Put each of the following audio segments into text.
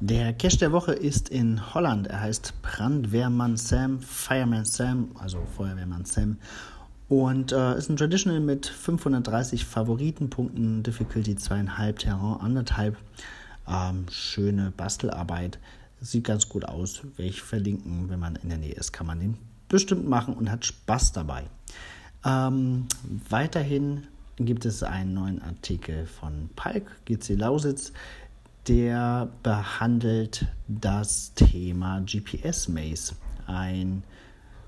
Der Cache der Woche ist in Holland. Er heißt Brandwehrmann Sam, Fireman Sam, also Feuerwehrmann Sam. Und äh, ist ein Traditional mit 530 Favoritenpunkten, Difficulty 2,5, Terrain 1,5. Ähm, schöne Bastelarbeit. Sieht ganz gut aus. Werde ich verlinken, wenn man in der Nähe ist, kann man den bestimmt machen und hat Spaß dabei. Ähm, weiterhin gibt es einen neuen Artikel von Palk, GC Lausitz, der behandelt das Thema GPS Maze, ein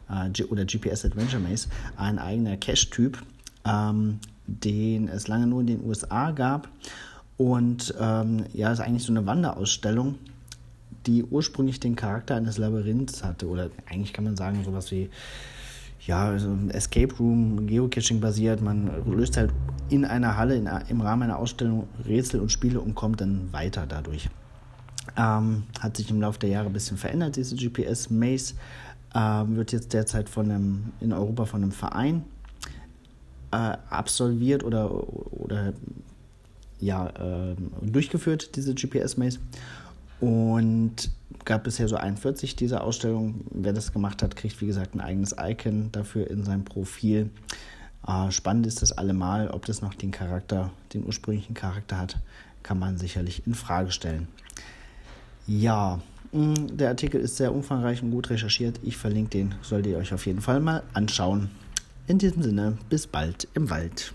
äh, oder GPS Adventure Maze, ein eigener Cache-Typ, ähm, den es lange nur in den USA gab. Und ähm, ja, ist eigentlich so eine Wanderausstellung, die ursprünglich den Charakter eines Labyrinths hatte. Oder eigentlich kann man sagen, sowas wie ja, also Escape Room, Geocaching basiert. Man löst halt in einer Halle in, im Rahmen einer Ausstellung Rätsel und Spiele und kommt dann weiter dadurch. Ähm, hat sich im Laufe der Jahre ein bisschen verändert, diese GPS Maze. Ähm, wird jetzt derzeit von einem, in Europa von einem Verein äh, absolviert oder, oder ja, äh, durchgeführt, diese GPS Maze. Und gab bisher so 41 dieser Ausstellungen. Wer das gemacht hat, kriegt wie gesagt ein eigenes Icon dafür in seinem Profil. Äh, spannend ist das allemal, ob das noch den Charakter, den ursprünglichen Charakter hat, kann man sicherlich in Frage stellen. Ja, mm, der Artikel ist sehr umfangreich und gut recherchiert. Ich verlinke den, solltet ihr euch auf jeden Fall mal anschauen. In diesem Sinne, bis bald im Wald.